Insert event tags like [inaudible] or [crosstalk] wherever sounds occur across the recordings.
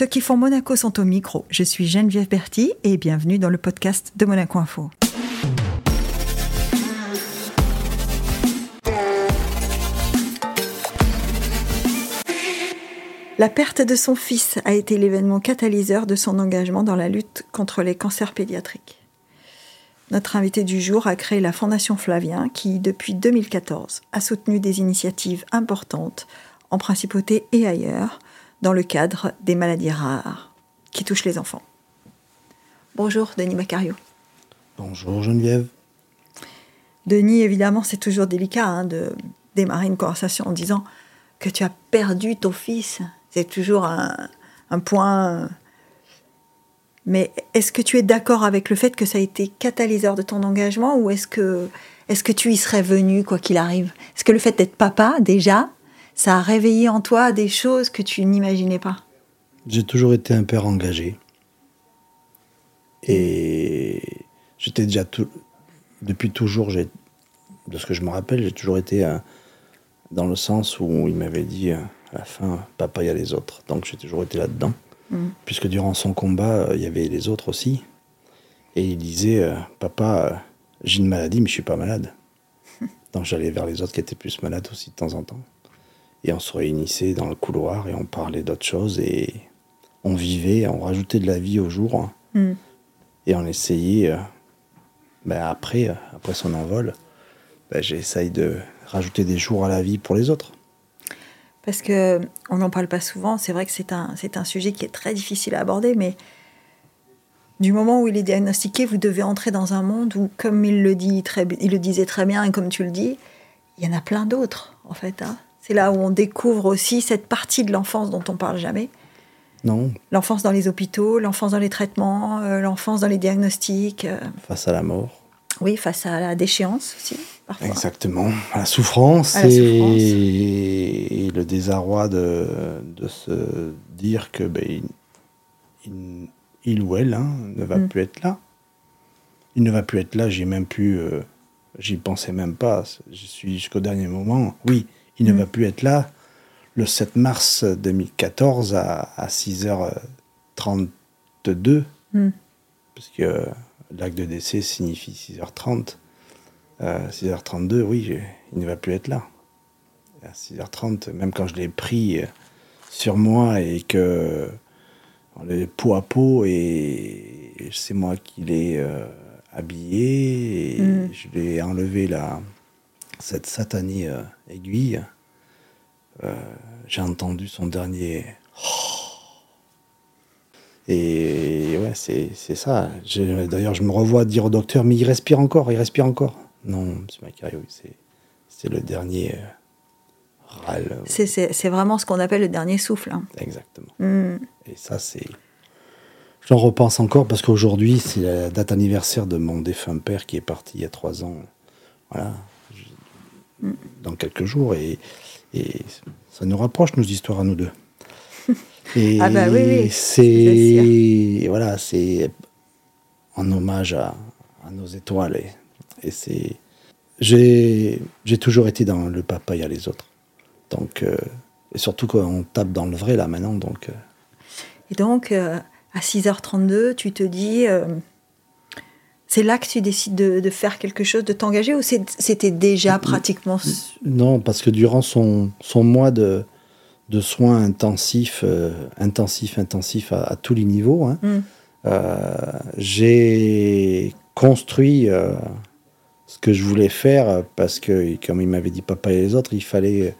Ceux qui font Monaco sont au micro. Je suis Geneviève Berti et bienvenue dans le podcast de Monaco Info. La perte de son fils a été l'événement catalyseur de son engagement dans la lutte contre les cancers pédiatriques. Notre invité du jour a créé la Fondation Flavien qui, depuis 2014, a soutenu des initiatives importantes en principauté et ailleurs dans le cadre des maladies rares qui touchent les enfants. Bonjour Denis Macario. Bonjour Geneviève. Denis, évidemment, c'est toujours délicat hein, de démarrer une conversation en disant que tu as perdu ton fils. C'est toujours un, un point mais est-ce que tu es d'accord avec le fait que ça a été catalyseur de ton engagement ou est-ce que, est que tu y serais venu quoi qu'il arrive? Est-ce que le fait d'être papa, déjà, ça a réveillé en toi des choses que tu n'imaginais pas J'ai toujours été un père engagé. Et j'étais déjà tout, depuis toujours, de ce que je me rappelle, j'ai toujours été euh, dans le sens où il m'avait dit euh, à la fin, papa, il y a les autres. Donc j'ai toujours été là-dedans. Mm. Puisque durant son combat, euh, il y avait les autres aussi. Et il disait Papa, j'ai une maladie, mais je suis pas malade. [laughs] Donc j'allais vers les autres qui étaient plus malades aussi de temps en temps. Et on se réunissait dans le couloir et on parlait d'autres choses et on vivait, on rajoutait de la vie au jour. Mm. Et on essayait, ben après, après son envol, ben j'essaye de rajouter des jours à la vie pour les autres parce que on n'en parle pas souvent. C'est vrai que c'est un, c'est un sujet qui est très difficile à aborder, mais du moment où il est diagnostiqué, vous devez entrer dans un monde où, comme il le dit très, il le disait très bien et comme tu le dis, il y en a plein d'autres en fait. Hein. C'est là où on découvre aussi cette partie de l'enfance dont on parle jamais. Non. L'enfance dans les hôpitaux, l'enfance dans les traitements, euh, l'enfance dans les diagnostics. Euh. Face à la mort. Oui, face à la déchéance aussi. Exactement, la souffrance, et... le désarroi de, se dire que ben, il, ou elle hein, ne va mm. plus être là. Il ne va plus être là, j'ai même pu, euh, j'y pensais même pas, je suis jusqu'au dernier moment. Oui, il ne va plus être là le 7 mars 2014 à, 6h32, mm. parce que l'acte de décès signifie 6h30. 6h32, euh, oui, il ne va plus être là. À 6h30, même quand je l'ai pris euh, sur moi et que on est peau à peau et c'est moi qui l'ai euh, habillé et mm. je l'ai enlevé la, cette satanée aiguille. J'ai entendu son dernier. Et ouais, c'est ça. D'ailleurs, je me revois dire au docteur, mais il respire encore, il respire encore. Non, M. Macario, c'est le dernier euh, râle. C'est vraiment ce qu'on appelle le dernier souffle. Hein. Exactement. Hmm. Et ça, c'est. J'en repense encore parce qu'aujourd'hui, c'est la date anniversaire de mon défunt père qui est parti il y a trois ans. Voilà. Hmm. Dans quelques jours. Et, et, ça nous rapproche, nos histoires à nous deux. Et [laughs] ah bah oui, oui. C'est. Voilà, c'est en hommage à, à nos étoiles. Et, et c'est. J'ai, toujours été dans le papa, il y a les autres. Donc, euh, et surtout qu'on tape dans le vrai là maintenant. Donc, euh. Et donc, euh, à 6h32, tu te dis. C'est là que tu décides de, de, faire quelque chose, de t'engager ou c'était déjà pratiquement. Non, parce que durant son, son mois de, de soins intensifs, intensifs, intensifs à, tous les niveaux, hein, mm. j'ai construit ce que je voulais faire parce que, comme il m'avait dit papa et les autres, il fallait.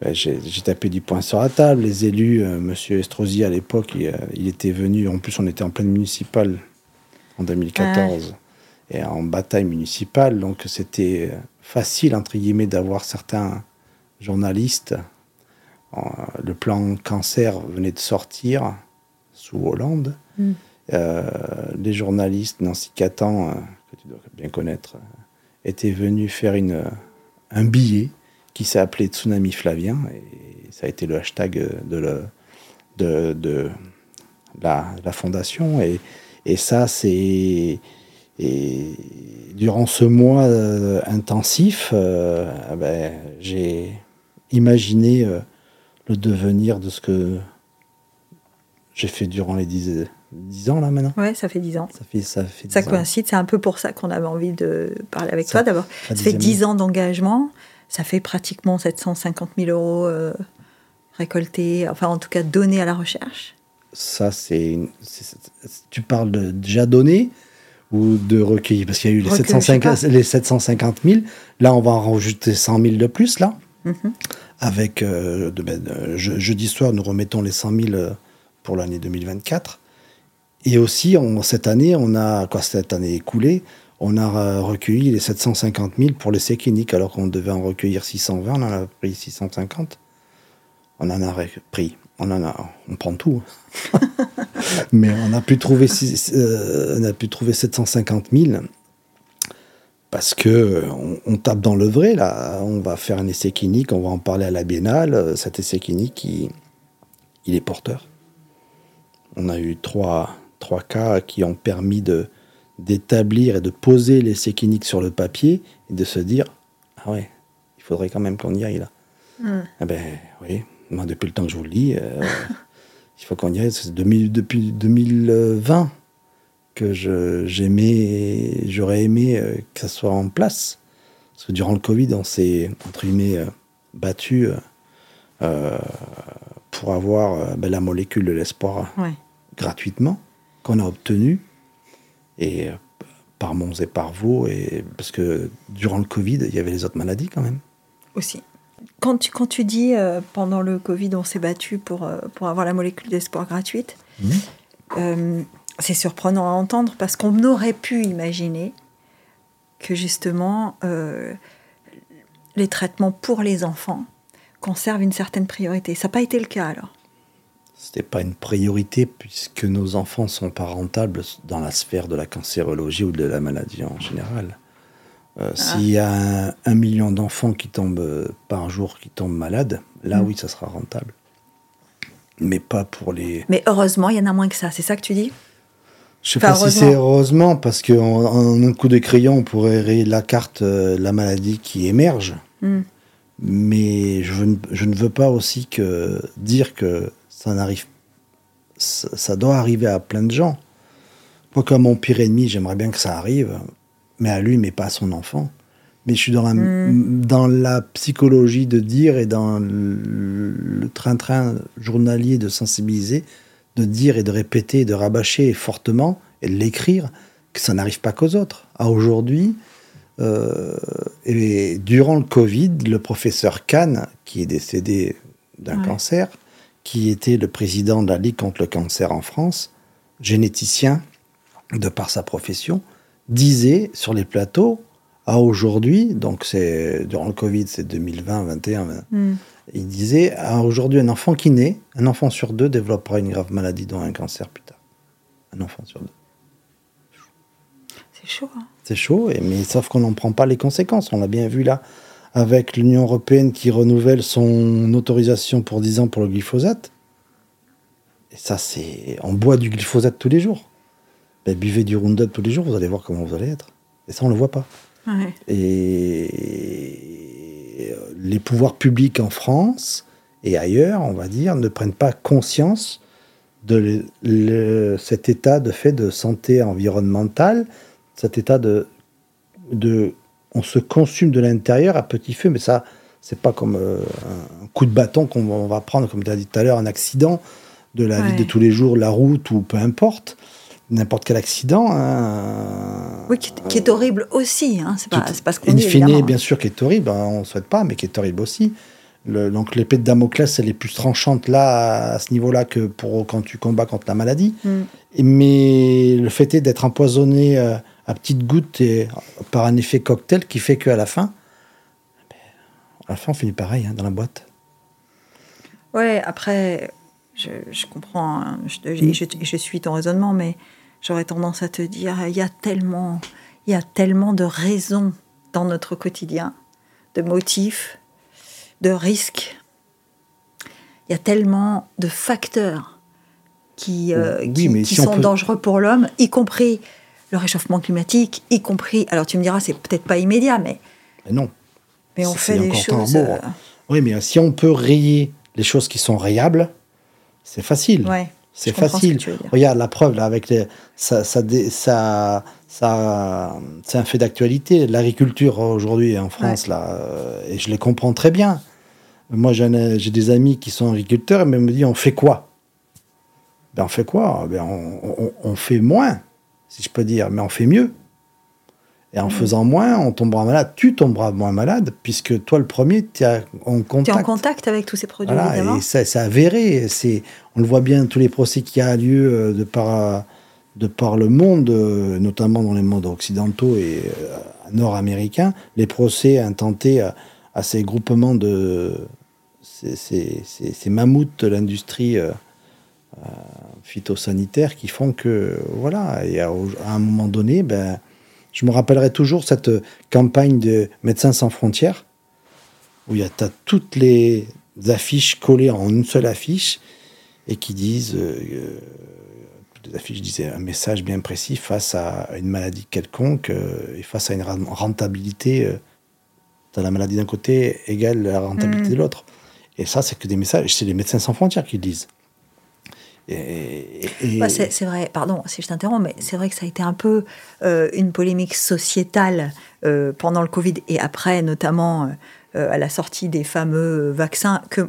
Ben, j'ai tapé du poing sur la table. Les élus, M. Euh, Monsieur Estrosi à l'époque, il, il, était venu. En plus, on était en pleine municipale en 2014 ah et en bataille municipale, donc c'était facile entre guillemets d'avoir certains journalistes. Le plan cancer venait de sortir sous Hollande. Mm. Euh, les journalistes, Nancy Catan, euh, que tu dois bien connaître, était venu faire une, un billet qui s'est appelé Tsunami Flavien, et ça a été le hashtag de, le, de, de la, la, fondation. Et, et ça, c'est. Et durant ce mois euh, intensif, euh, ah ben, j'ai imaginé euh, le devenir de ce que j'ai fait durant les 10, 10 ans là maintenant. Ouais, ça fait 10 ans. Ça fait ça fait 10 Ça coïncide, c'est un peu pour ça qu'on avait envie de parler avec Ça- toi d'abord. Ça fait dixième 10 ans d'engagement, ça fait pratiquement 750 000 euros récoltés, enfin en tout cas donnés à la recherche. Ça c'est tu parles de déjà donné ou de recueilli parce qu'il y a eu les, Recueilli, 750, je sais les 750 000. Là, on va en rajouter 100 000 de plus là. Mhm. Avec euh, de- ben, euh, je- jeudi soir, nous remettons les 100 000 euh, pour l'année 2024. Et aussi, on- cette année, on a, quoi, cette année écoulée, on a recueilli les 750 000 pour l'essai clinique, alors qu'on devait en recueillir 620, on en a pris 650. On en a pris, on en a, on prend tout. hein. [laughs] Mais on a pu trouver, six- euh, on a pu trouver 750 000 parce que euh, on, on tape dans le vrai là. On va faire un essai clinique, on va en parler à la biennale. Cet essai clinique, il, il est porteur. On a eu trois, trois cas qui ont permis de d'établir et de poser l'essai clinique sur le papier et de se dire ah ouais, il faudrait quand même qu'on y aille là. Mm. Ah ben oui, moi depuis le temps que je vous le dis, euh, [laughs] il faut qu'on y aille. C'est 2000 depuis 2020 que j'aimais, j'aurais aimé euh, que ça soit en place. Parce que durant le Covid, on s'est, entre guillemets, euh, battu euh, pour avoir ben, la molécule de l'espoir Ouais. gratuitement, qu'on a obtenue, et par Mons et par Vaux, et, parce que durant le Covid, il y avait les autres maladies quand même. Aussi. Quand tu, quand tu dis euh, pendant le Covid, on s'est battu pour, euh, pour avoir la molécule d'espoir gratuite, Mhm. euh, c'est surprenant à entendre parce qu'on aurait pu imaginer que justement les traitements pour les enfants conservent une certaine priorité. Ça n'a pas été le cas alors. C'était pas une priorité puisque nos enfants sont pas rentables dans la sphère de la cancérologie ou de la maladie en général. Euh, S'il y a un, un million d'enfants qui tombent euh, par jour qui tombent malades, là Mm. oui, ça sera rentable. Mais pas pour les. Mais heureusement, il y en a moins que ça. C'est ça que tu dis? Je sais Enfin, pas si c'est heureusement parce qu'en en un coup de crayon, on pourrait rayer la carte euh, la maladie qui émerge. Hmm. Mais je, ne- je ne veux pas aussi que dire que ça n'arrive, ça, ça doit arriver à plein de gens. Moi, comme mon pire ennemi, j'aimerais bien que ça arrive, mais à lui, mais pas à son enfant. Mais je suis dans la, dans la psychologie de dire et dans le le train-train journalier de sensibiliser, de dire et de répéter, de rabâcher fortement et de l'écrire que ça n'arrive pas qu'aux autres. À aujourd'hui, euh, et durant le Covid, le professeur Kahn, qui est décédé d'un Ouais. cancer, qui était le président de la Ligue contre le cancer en France, généticien de par sa profession, disait sur les plateaux, à aujourd'hui, donc c'est durant le Covid, c'est 2020, 21, Hmm. il disait, à aujourd'hui, un enfant qui naît, un enfant sur deux développera une grave maladie, dont un cancer plus tard. Un enfant sur deux. C'est chaud. hein. C'est chaud, et- mais sauf qu'on n'en prend pas les conséquences. On l'a bien vu là, avec l'Union européenne qui renouvelle son autorisation pour 10 ans pour le glyphosate. Et ça, c'est. On boit du glyphosate tous les jours. Ben, buvez du Roundup tous les jours, vous allez voir comment vous allez être. Et ça, on ne le voit pas. Ouais. Et les pouvoirs publics en France et ailleurs, on va dire, ne prennent pas conscience de le- le- cet état de fait de santé environnementale, cet état de, de on se consume de l'intérieur à petit feu, mais ça, c'est pas comme euh, un coup de bâton qu'on va- prendre, comme tu as dit tout à l'heure, un accident de la vie de tous les jours, la route ou peu importe, n'importe quel accident. hein, Oui, qui, qui est horrible aussi. Hein. C'est pas, pas ce qu'on in dit, fine, évidemment. bien sûr, qui est horrible, hein, on ne souhaite pas, mais qui est horrible aussi. Le- donc l'épée de Damoclès, elle est plus tranchante là, à ce niveau-là, que pour quand tu combats contre la maladie. Et- mais le fait est d'être empoisonné euh, à petites gouttes et, par un effet cocktail qui fait qu'à la fin, ben, à la fin, on finit pareil hein, dans la boîte. Ouais, après, je, je comprends, hein, je, Mm. je- je suis ton raisonnement, mais j'aurais tendance à te dire, il y a tellement, il y a tellement de raisons dans notre quotidien, de motifs, de risques. Il y a tellement de facteurs qui, euh, Oui, qui, mais qui si on sont peut- dangereux pour l'homme, y compris le réchauffement climatique, y compris. Alors tu me diras, c'est peut-être pas immédiat, mais, Mais non. mais on fait des choses. euh, Oui, mais si on peut rayer les choses qui sont rayables, c'est facile. ouais. C'est ce facile. dire. Regarde la preuve là avec les, ça, ça, ça, ça- c'est un fait d'actualité. L'agriculture aujourd'hui en France là, euh, et je les comprends très bien. Moi j'ai des amis qui sont agriculteurs et ils me disent on fait quoi? Ben on fait quoi? Ben on, on- on fait moins, si je peux dire, mais on fait mieux. Et en faisant moins, on tombera malade. Tu tomberas moins malade puisque toi le premier, tu es en Tu es contact. en contact avec tous ces produits, Voilà, évidemment. et ça, c'est avéré. C'est, on le voit bien tous les procès qui a lieu euh, de par, de par le monde, euh, notamment dans les mondes occidentaux et euh, nord-américains, les procès intentés à, à ces groupements de ces, ces- ces- ces mammouths de l'industrie euh, euh, phytosanitaire qui font que voilà, et à, à un moment donné, ben, je me rappellerai toujours cette campagne de Médecins sans frontières où il y a toutes les affiches collées en une seule affiche et qui disent euh, euh, toutes les affiches disaient un message bien précis face à une maladie quelconque euh, et face à une ren- rentabilité euh, la maladie d'un côté égale la rentabilité Mhm. de l'autre et ça c'est que des messages c'est les médecins sans frontières qui le disent Bah, c'est vrai, pardon si je t'interromps, mais c'est vrai que ça a été un peu euh, une polémique sociétale euh, pendant le Covid et après, notamment euh, à la sortie des fameux vaccins, que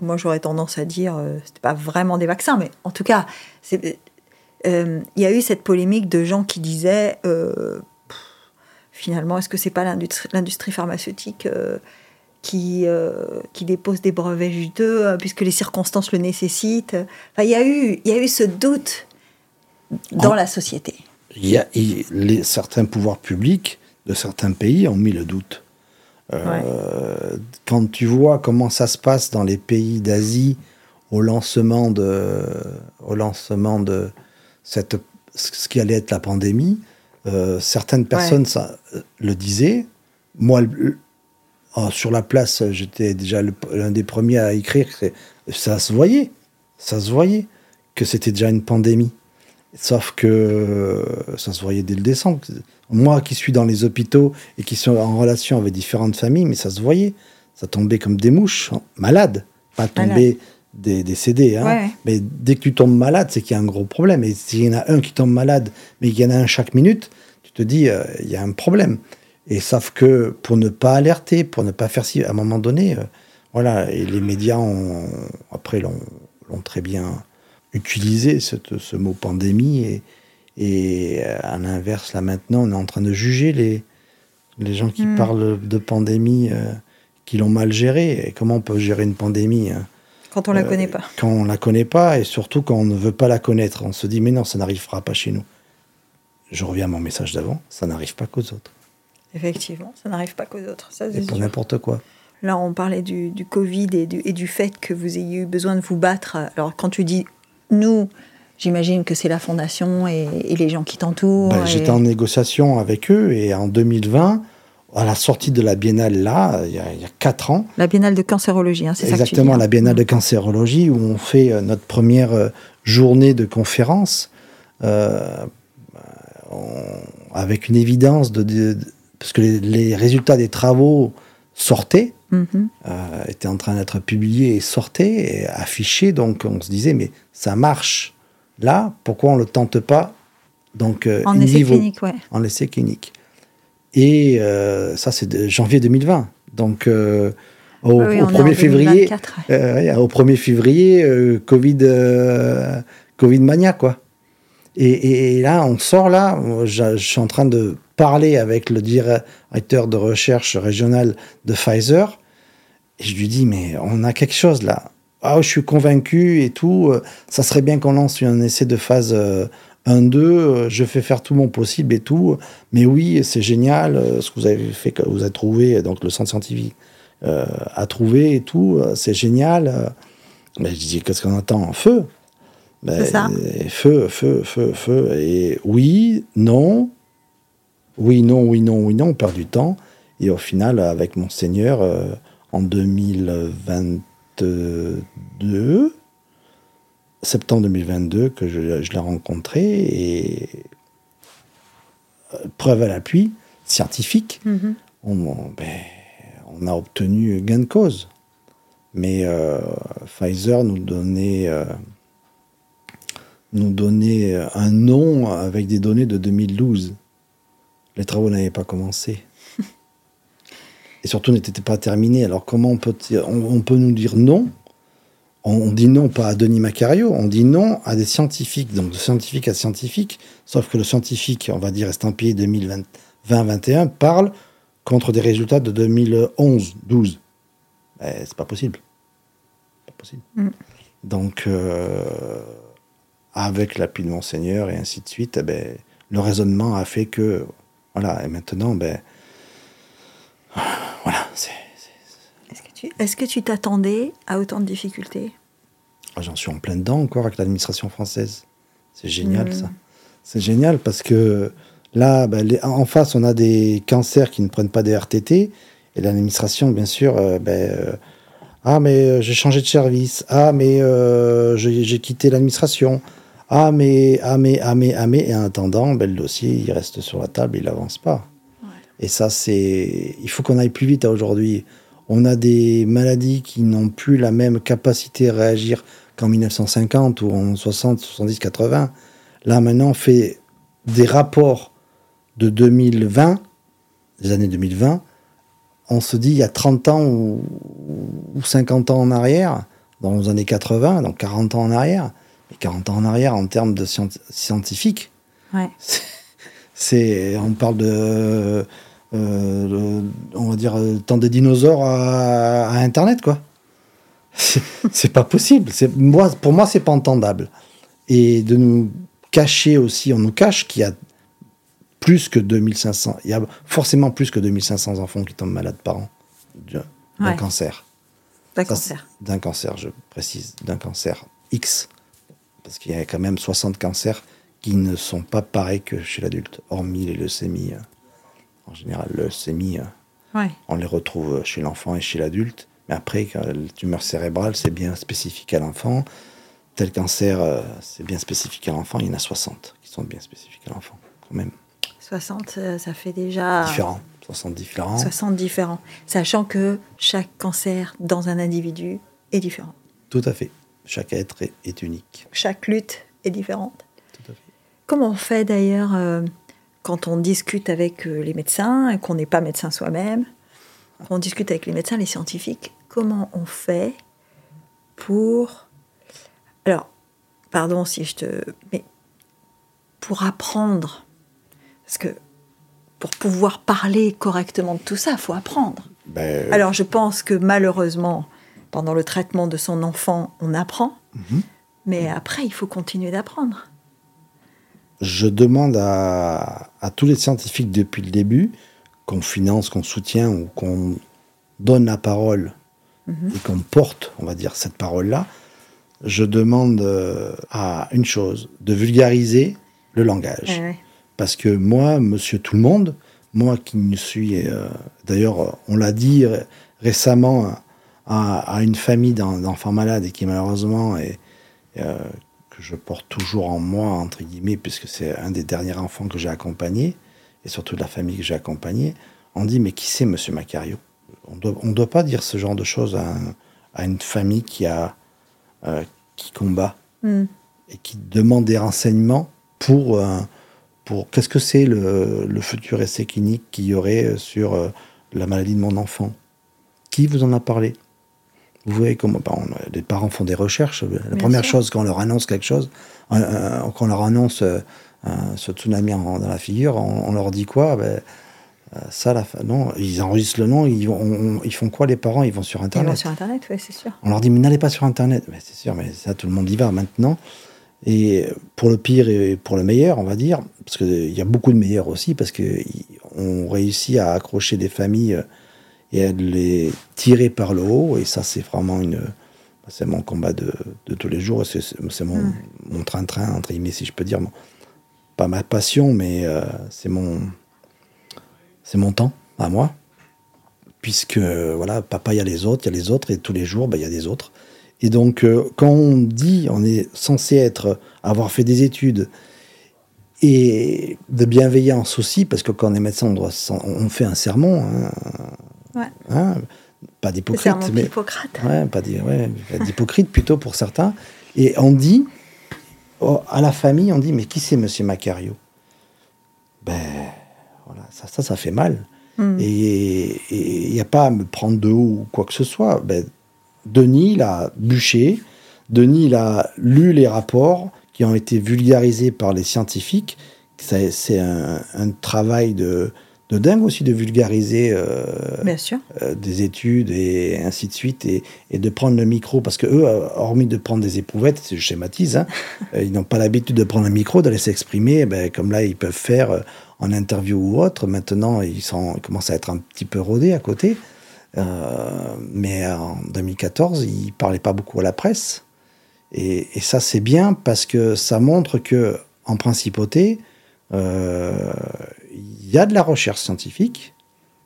moi j'aurais tendance à dire, c'était pas vraiment des vaccins, mais en tout cas, il y a eu cette polémique de gens qui disaient, finalement, est-ce que c'est pas l'industrie pharmaceutique qui, euh, qui dépose des brevets juteux, euh, puisque les circonstances le nécessitent. Enfin, il y a eu, il y a eu ce doute dans En- la société. il y a, il- les, certains pouvoirs publics de certains pays ont mis le doute. Euh, Quand tu vois comment ça se passe dans les pays d'Asie au lancement de, au lancement de cette, ce qui allait être la pandémie, euh, certaines personnes ça, le disaient. Moi, le- oh, sur la place, j'étais déjà l'un des premiers à écrire. Ça se voyait, ça se voyait que c'était déjà une pandémie. Sauf que euh, ça se voyait dès le décembre. Moi qui suis dans les hôpitaux et qui suis en relation avec différentes familles, mais ça se voyait. Ça tombait comme des mouches, hein, malades. Pas tomber des décédés. Hein. Ouais. Mais dès que tu tombes malade, c'est qu'il y a un gros problème. Et s'il y en a un qui tombe malade, mais qu'il y en a un chaque minute, tu te dis, euh, il y a un problème. Et sauf que pour ne pas alerter, pour ne pas faire ci, à un moment donné, euh, voilà, et les médias ont, après l'ont l'ont très bien utilisé, cette- ce mot pandémie. Et, et euh, à l'inverse, là maintenant, on est en train de juger les, les gens qui Mm. parlent de pandémie, euh, qui l'ont mal gérée. Et comment on peut gérer une pandémie hein, Quand on la euh, connaît pas. quand on la connaît pas et surtout quand on ne veut pas la connaître. On se dit, mais non, ça n'arrivera pas chez nous. Je reviens à mon message d'avant, ça n'arrive pas qu'aux autres. Effectivement, ça n'arrive pas qu'aux autres. Ça, Et c'est pour n'importe quoi. Là, on parlait du, du Covid et du, et du fait que vous ayez eu besoin de vous battre. Alors, quand tu dis nous, j'imagine que c'est la fondation et, et les gens qui t'entourent. Ben, et- J'étais en négociation avec eux et en 2020, à la sortie de la biennale là, il y a, il y a quatre ans, La biennale de cancérologie, hein, c'est ça exactement hein. la biennale de cancérologie où on fait euh, notre première euh, journée de conférence euh, on- avec une évidence de, de- de- parce que les, les résultats des travaux sortaient Mhm. euh, étaient en train d'être publiés et sortaient, et affichés. Donc on se disait, mais ça marche. Là, pourquoi on ne le tente pas donc, euh, En essai vivo, clinique, ouais. En essai clinique. Et euh, ça, c'est de janvier 2020. Donc au, Oui, oui, au on est en 1er février, 2024, ouais. euh, ouais, au 1er février, euh, Covid, euh, Covid mania, quoi. Et, et- et là, on sort là, je suis en train de parler avec le directeur de recherche régional de Pfizer, et je lui dis, mais on a quelque chose là. Ah, je suis convaincu et tout, ça serait bien qu'on lance un essai de phase euh, 1-2, euh, je fais faire tout mon possible et tout, mais oui, c'est génial, euh, ce que vous avez fait, que vous avez trouvé, donc le centre scientifique euh, a trouvé et tout, c'est génial. Mais je dis, qu'est-ce qu'on attend? Feu. Ben, ça. Feu, feu, feu, feu. Et oui, non, oui, non, oui, non, oui, non, on perd du temps. Et au final, avec Monseigneur, euh, en 2022, septembre 2022, que je, je l'ai rencontré, et euh, preuve à l'appui, scientifique, Mhm. on, on- ben, on a obtenu gain de cause. Mais euh, Pfizer nous donnait euh, nous donner un nom avec des données de 2012. Les travaux n'avaient pas commencé. [laughs] Et surtout n'étaient pas terminés. Alors comment on peut, on, peut nous dire non? On, dit non pas à Denis Macario, on dit non à des scientifiques, donc de scientifique à scientifique, sauf que le scientifique, on va dire estampillé 2020-21, parle contre des résultats de 2011-12. Ben, c'est pas possible. Pas possible. Mm. Donc, euh, avec l'appui de Monseigneur et ainsi de suite, eh ben, le raisonnement a fait que, voilà, et maintenant, ben, voilà, c'est. Est-ce que tu t'attendais à autant de difficultés? Ah, J'en suis en plein dedans encore avec l'administration française. C'est génial, mm. ça. C'est génial parce que là, ben, en face, on a des cancers qui ne prennent pas des RTT. Et l'administration, bien sûr, euh, ben, euh, ah, mais euh, j'ai changé de service. Ah, mais j'ai quitté l'administration. Ah mais, ah mais, ah mais, ah mais, et en attendant, ben, le dossier, il reste sur la table, il n'avance pas. Et ça, c'est... Il faut qu'on aille plus vite aujourd'hui. On a des maladies qui n'ont plus la même capacité à réagir qu'en 1950 ou en 60, 70, 80. Là, maintenant, on fait des rapports de 2020, des années 2020. On se dit, il y a 30 ans ou, ou 50 ans en arrière, dans les années 80, donc 40 ans en arrière, 40 ans en arrière en termes de scientifiques. [laughs] C'est, on parle de, euh, on va dire, temps des dinosaures à, Internet, quoi. [laughs] C'est pas possible. Moi, pour moi, c'est pas entendable. Et de nous cacher aussi, on nous cache qu'il y a plus que 2500, il y a forcément plus que 2500 enfants qui tombent malades par an d'un cancer. D'un cancer. D'un cancer, je précise, d'un cancer X parce qu'il y a quand même 60 cancers qui ne sont pas pareils que chez l'adulte, hormis les leucémies. Euh, en général, les leucémies, euh, on les retrouve chez l'enfant et chez l'adulte. Mais après, la tumeur cérébrale, c'est bien spécifique à l'enfant. Tel cancer, euh, c'est bien spécifique à l'enfant. Il y en a 60 qui sont bien spécifiques à l'enfant, quand même. 60, ça fait déjà... Différents. 60 différents. 60 différents. Sachant que chaque cancer dans un individu est différent. Tout à fait. Chaque être est, unique. Chaque lutte est différente. Tout à fait. Comment on fait d'ailleurs euh, quand on discute avec euh, les médecins, et qu'on n'est pas médecin soi-même, on discute avec les médecins, les scientifiques, comment on fait pour... Alors, pardon si je te... Mais pour apprendre, parce que pour pouvoir parler correctement de tout ça, il faut apprendre. Ben, Alors je pense que malheureusement, pendant le traitement de son enfant, on apprend, mhm. mais après, il faut continuer d'apprendre. Je demande à, tous les scientifiques depuis le début, qu'on finance, qu'on soutient ou qu'on donne la parole mhm. et qu'on porte, on va dire, cette parole-là, je demande euh, à une chose, de vulgariser le langage. Parce que moi, monsieur tout le monde, moi qui ne suis... Euh, d'ailleurs, on l'a dit récemment à, une famille d'enfants malades et qui malheureusement est, euh, que je porte toujours en moi, entre guillemets, puisque c'est un des derniers enfants que j'ai accompagné, et surtout de la famille que j'ai accompagnée, on dit mais qui c'est Monsieur Macario? On ne doit pas dire ce genre de choses à, une famille qui, a, euh, qui combat hmm. et qui demande des renseignements pour... Euh, pour Qu'est-ce que c'est le, le, futur essai clinique qu'il y aurait sur la maladie de mon enfant? Qui vous en a parlé? Vous voyez comment les parents font des recherches. La première chose, quand on leur annonce quelque chose, euh, euh, quand on leur annonce euh, ce tsunami dans la figure, on, leur dit quoi? Ben, ça, la non, ils enregistrent le nom, ils, ils, font quoi les parents? Ils vont sur Internet. Ils vont sur Internet, oui, c'est sûr. On leur dit, mais n'allez pas sur Internet. Mais c'est sûr, mais ça, tout le monde y va maintenant. Et pour le pire et pour le meilleur, on va dire, parce qu'il y a beaucoup de meilleurs aussi, parce qu'on réussit à accrocher des familles et elle les tirer par le haut. Et ça, c'est vraiment une. C'est mon combat de, de tous les jours. C'est mon, mon train-train, entre guillemets, si je peux dire. pas ma passion, mais euh, c'est mon. C'est mon temps à moi. Puisque, voilà, papa, il y a les autres, il y a les autres, et tous les jours, bah, il y a des autres. Et donc, euh, quand on dit, on est censé être, avoir fait des études, et de bienveillance aussi, parce que quand on est médecin, on, doit, on fait un sermon, hein, Hein, pas d'hypocrite. mais Hippocrate. Ouais, pas d'hypocrite plutôt pour certains. Et on dit oh, à la famille, on dit mais qui c'est Monsieur Macario? Ben voilà, ça, ça, ça fait mal. Hmm. Et il n'y a pas à me prendre de haut ou quoi que ce soit. Ben, Denis, il a bûché. Denis, il a lu les rapports qui ont été vulgarisés par les scientifiques. C'est un, un travail de, de dingue aussi de vulgariser euh, euh, des études et ainsi de suite et, et de prendre le micro parce que eux euh, hormis de prendre des éprouvettes je schématise hein, [laughs] ils n'ont pas l'habitude de prendre un micro d'aller s'exprimer eh ben, comme là ils peuvent faire en interview ou autre. Maintenant ils, sont, ils commencent à être un petit peu rodés à côté. Euh, mais en 2014 ils parlaient pas beaucoup à la presse. Et, et ça c'est bien parce que ça montre que en principauté euh, il y a de la recherche scientifique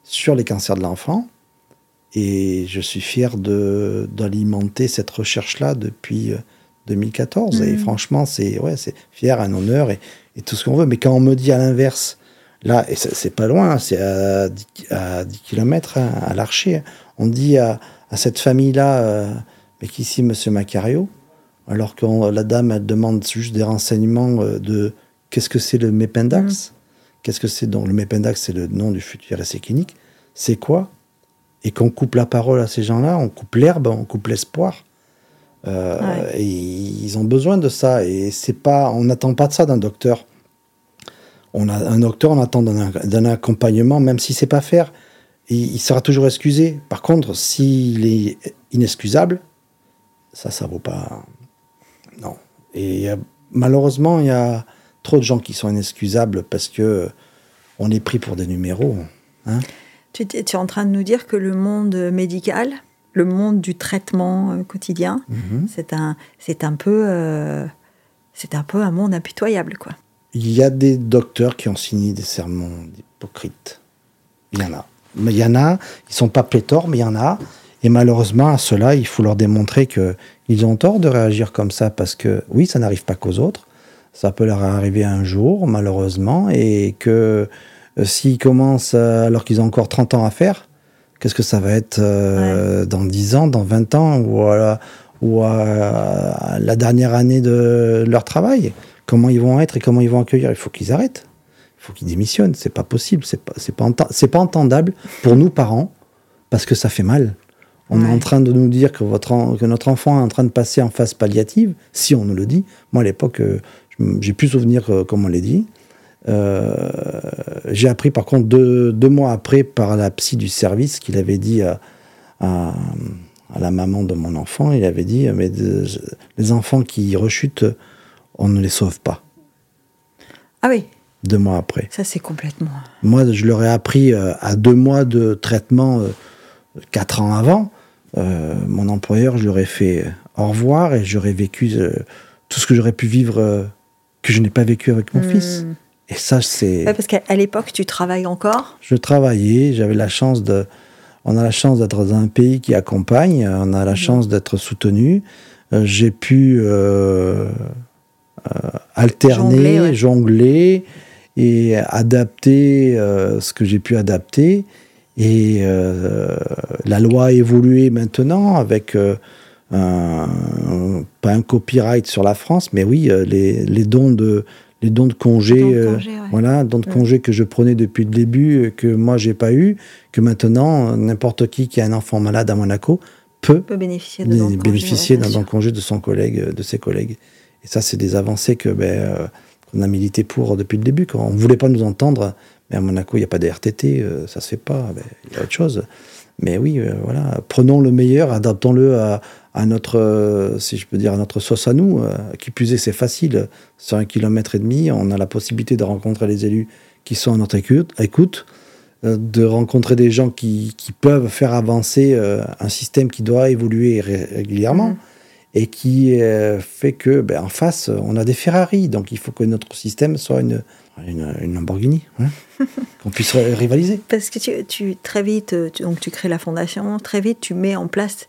sur les cancers de l'enfant. Et je suis fier d'alimenter cette recherche-là depuis euh, 2014. Et Mhm. franchement, c'est ouais, fier, un honneur et, et tout ce qu'on veut. Mais quand on me dit à l'inverse, là, et c'est pas loin, hein, c'est à 10, à 10 km à l'Archer, hein, on dit à, à cette famille-là, euh, mais qu'ici, monsieur Macario, alors que la dame, elle demande juste des renseignements euh, de qu'est-ce que c'est le mépendax Qu'est-ce que c'est donc Le mépendax, c'est le nom du futur essai clinique. C'est quoi? Et qu'on coupe la parole à ces gens-là, on coupe l'herbe, on coupe l'espoir. Euh, Ouais. Et ils ont besoin de ça. Et c'est pas, on n'attend pas de ça d'un docteur. On a un docteur, on attend d'un accompagnement, même si c'est pas faire. Il, il sera toujours excusé. Par contre, s'il est inexcusable, ça, ça vaut pas. Non. Et a- malheureusement, il y a trop de gens qui sont inexcusables parce que on est pris pour des numéros. hein. Tu, tu es en train de nous dire que le monde médical, le monde du traitement euh, quotidien, Mhm. c'est un, c'est un peu, euh, c'est un peu un monde impitoyable, quoi. Il y a des docteurs qui ont signé des sermons d'hypocrites. Il y en a. Mais il y en a, ils sont pas pléthores, mais il y en a. Et malheureusement, à ceux-là, il faut leur démontrer que ils ont tort de réagir comme ça parce que, oui, ça n'arrive pas qu'aux autres. Ça peut leur arriver un jour, malheureusement, et que euh, s'ils commencent euh, alors qu'ils ont encore 30 ans à faire, qu'est-ce que ça va être euh, dans 10 ans, dans 20 ans, ou, à la- ou à la dernière année de leur travail? Comment ils vont être et comment ils vont accueillir? Il faut qu'ils arrêtent. Il faut qu'ils démissionnent. C'est pas possible. C'est pas, c'est pas, c'est pas entendable pour nous parents parce que ça fait mal. On est en train de nous dire que, votre en- que notre enfant est en train de passer en phase palliative, si on nous le dit. Moi, à l'époque, euh, j'ai plus souvenir euh, comme on l'a dit. Euh, j'ai appris par contre deux, deux mois après par la psy du service qu'il avait dit à, à, à la maman de mon enfant, il avait dit, mais de- les enfants qui rechutent, on ne les sauve pas. Ah oui, Deux mois après. ça c'est complètement. Moi, je leur ai appris euh, à deux mois de traitement, euh, quatre ans avant. mon employeur, je leur ai fait au revoir et j'aurais vécu tout ce que j'aurais pu vivre que je n'ai pas vécu avec mon Hmm. fils. Et ça, c'est. Ouais, parce qu'à l'époque, tu travailles encore. Je travaillais, j'avais la chance de. On a la chance d'être dans un pays qui accompagne, on a la chance d'être soutenu. Euh, J'ai pu euh, euh, alterner, Jongler, ouais. jongler et adapter ce que j'ai pu adapter. Et la loi a évolué maintenant avec un, pas un copyright sur la France, mais oui, euh, les, les dons de les dons de congés, Dons de euh, congés, ouais. voilà, dons de Ouais. congés que je prenais depuis le début, euh, que moi j'ai pas eu, que maintenant euh, n'importe qui qui a un enfant malade à Monaco peut peut bénéficier congé, ouais, d'un don de congé de son collègue, euh, de ses collègues. Et ça, c'est des avancées que ben, euh, qu'on a milité pour depuis le début. Quand on ne voulait pas nous entendre, mais à Monaco, il n'y a pas de RTT, euh, ça se fait pas. Ben, Il y a autre chose. Mais oui, euh, voilà, prenons le meilleur, adaptons-le à, à notre, euh, si je peux dire, à notre sauce à nous. euh, qui plus est, c'est facile. Sur un kilomètre et demi, on a la possibilité de rencontrer les élus qui sont à notre écoute, écoute de rencontrer des gens qui, qui peuvent faire avancer un système qui doit évoluer ré- régulièrement Mhm. et qui fait que ben, en face on a des Ferrari donc il faut que notre système soit une une, une Lamborghini hein, [laughs] qu'on puisse ri- rivaliser Parce que tu, tu- très vite, tu- donc tu crées la fondation, très vite tu mets en place.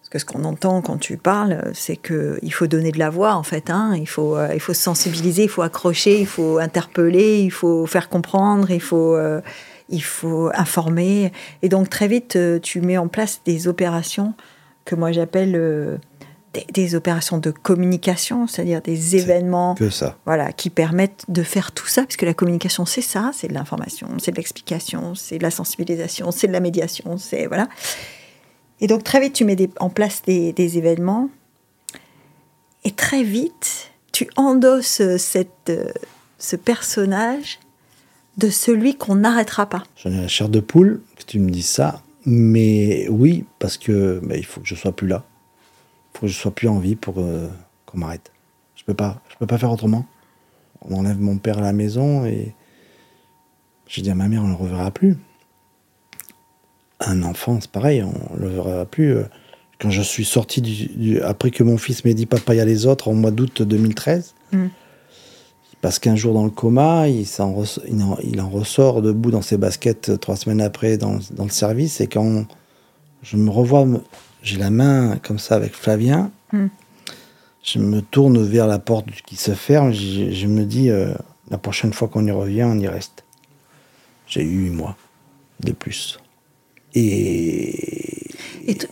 Parce que ce qu'on entend quand tu parles, c'est que il faut donner de la voix en fait. Hein, il faut, euh, il faut se sensibiliser, il faut accrocher, il faut interpeller, il faut faire comprendre, il faut, euh, il faut informer. Et donc très vite, euh, tu mets en place des opérations que moi j'appelle des, des opérations de communication, c'est-à-dire des événements Que ça. voilà, qui permettent de faire tout ça, puisque la communication, c'est ça, c'est de l'information, c'est de l'explication, c'est de la sensibilisation, c'est de la médiation, c'est voilà. Et donc très vite, tu mets des- en place des, des événements, et très vite, tu endosses euh, cette, euh, ce personnage de celui qu'on n'arrêtera pas. J'en ai la chair de poule que tu me dis ça. Mais oui, parce que bah, il faut que je sois plus là. Faut que je sois plus en vie pour euh, qu'on m'arrête. Je peux pas. Je peux pas faire autrement. On enlève mon père à la maison et j'ai dit à ma mère on le reverra plus. Un enfant, c'est pareil, on le verra plus. Euh, Quand je suis sorti du, du- après que mon fils m'ait dit papa il y a les autres au mois d'août 2013, Mm. il passe 15 jours dans le coma, il, en, il en ressort debout dans ses baskets trois semaines après dans, dans le service. Et quand je me revois, me- j'ai la main comme ça avec Flavien, Mm. je me tourne vers la porte qui se ferme, je, je me dis euh, la prochaine fois qu'on y revient, on y reste. J'ai eu huit mois de plus. Et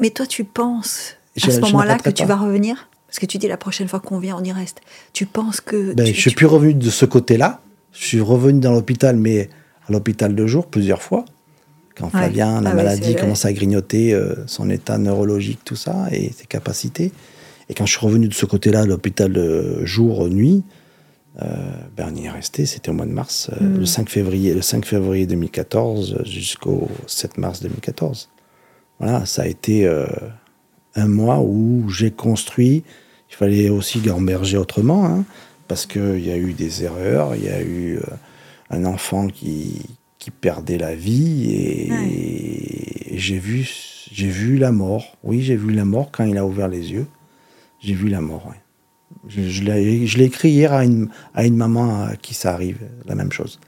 mais toi, tu penses Je- à ce moment-là que tu vas revenir? Parce que tu dis la prochaine fois qu'on vient, on y reste. Tu penses que. Ben, tu- je suis tu- plus revenu de ce côté-là. Je suis revenu dans l'hôpital, mais à l'hôpital de jour plusieurs fois. Quand Ouais. Flavien, la Ah maladie commence à grignoter euh, son état neurologique, tout ça, et ses capacités. Et quand je suis revenu de ce côté-là, l'hôpital de jour, nuit, euh, ben, on y est resté. C'était au mois de mars, euh, Mm. le 5 février, le 5 février 2014 jusqu'au 7 mars 2014. Voilà, ça a été euh, un mois où j'ai construit. Il fallait aussi gamberger autrement, hein, parce qu'il y a eu des erreurs, il y a eu un enfant qui, qui perdait la vie et, et j'ai vu, j'ai vu la mort. Oui, j'ai vu la mort quand il a ouvert les yeux. J'ai vu la mort. ouais. Je, je l'ai écrit hier à une, à une maman à qui ça arrive, la même chose.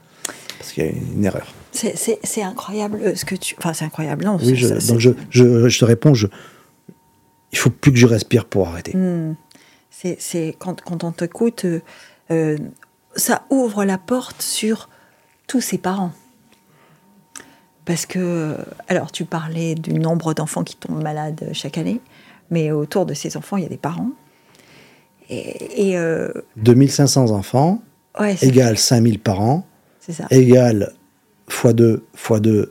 Parce qu'il y a une erreur. C'est- incroyable euh, ce que tu. Enfin, c'est incroyable, non Oui, je, ça- donc je, je, je te réponds, je, il faut plus que je respire pour arrêter. C'est c'est- quand, quand on t'écoute, euh, euh, ça ouvre la porte sur tous ses parents. Parce que, alors, tu parlais du nombre d'enfants qui tombent malades chaque année, mais autour de ces enfants, il y a des parents. Et, et, euh, 2500 enfants ouais, égale 5000 par an, c'est ça. égale x2, x2,